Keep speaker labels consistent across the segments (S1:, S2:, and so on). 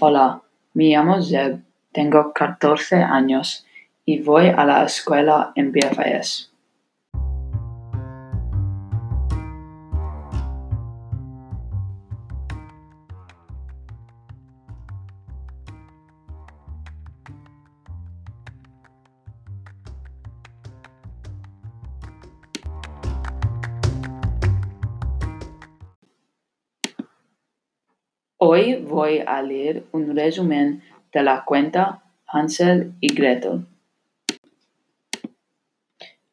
S1: Hola, me llamo Zeb, tengo catorce años y voy a la escuela en BFIS. Hoy voy a leer un resumen de la cuenta Hansel y Gretel.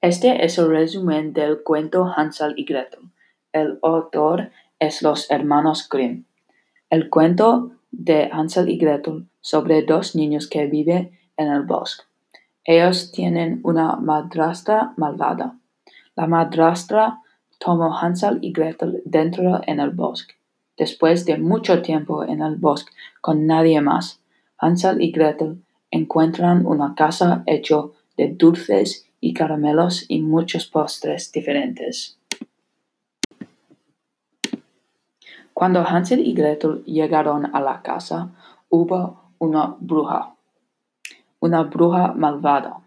S1: Este es el resumen del cuento Hansel y Gretel. El autor es los hermanos Grimm. El cuento de Hansel y Gretel sobre dos niños que viven en el bosque. Ellos tienen una madrastra malvada. La madrastra tomó Hansel y Gretel dentro en el bosque. Después de mucho tiempo en el bosque con nadie más, Hansel y Gretel encuentran una casa hecha de dulces y caramelos y muchos postres diferentes. Cuando Hansel y Gretel llegaron a la casa, hubo una bruja, una bruja malvada.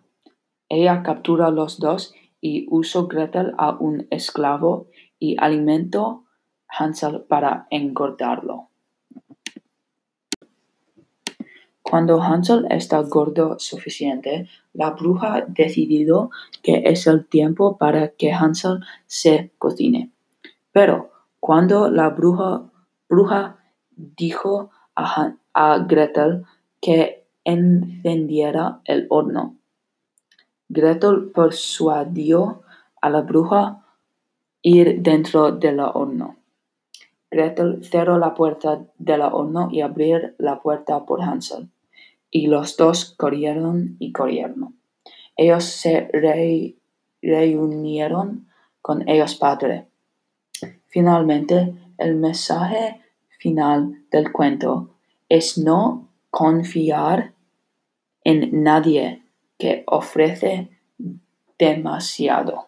S1: Ella capturó a los dos y usó Gretel a un esclavo y alimentó Hansel para engordarlo. Cuando Hansel está gordo suficiente, la bruja decidió que es el tiempo para que Hansel se cocine. Pero cuando la bruja, bruja dijo a, a Gretel que encendiera el horno, Gretel persuadió a la bruja ir dentro del horno. Gretel cerró la puerta del horno y abrió la puerta por Hansel. Y los dos corrieron y corrieron. Ellos se reunieron con ellos padre. Finalmente, el mensaje final del cuento es no confiar en nadie que ofrece demasiado.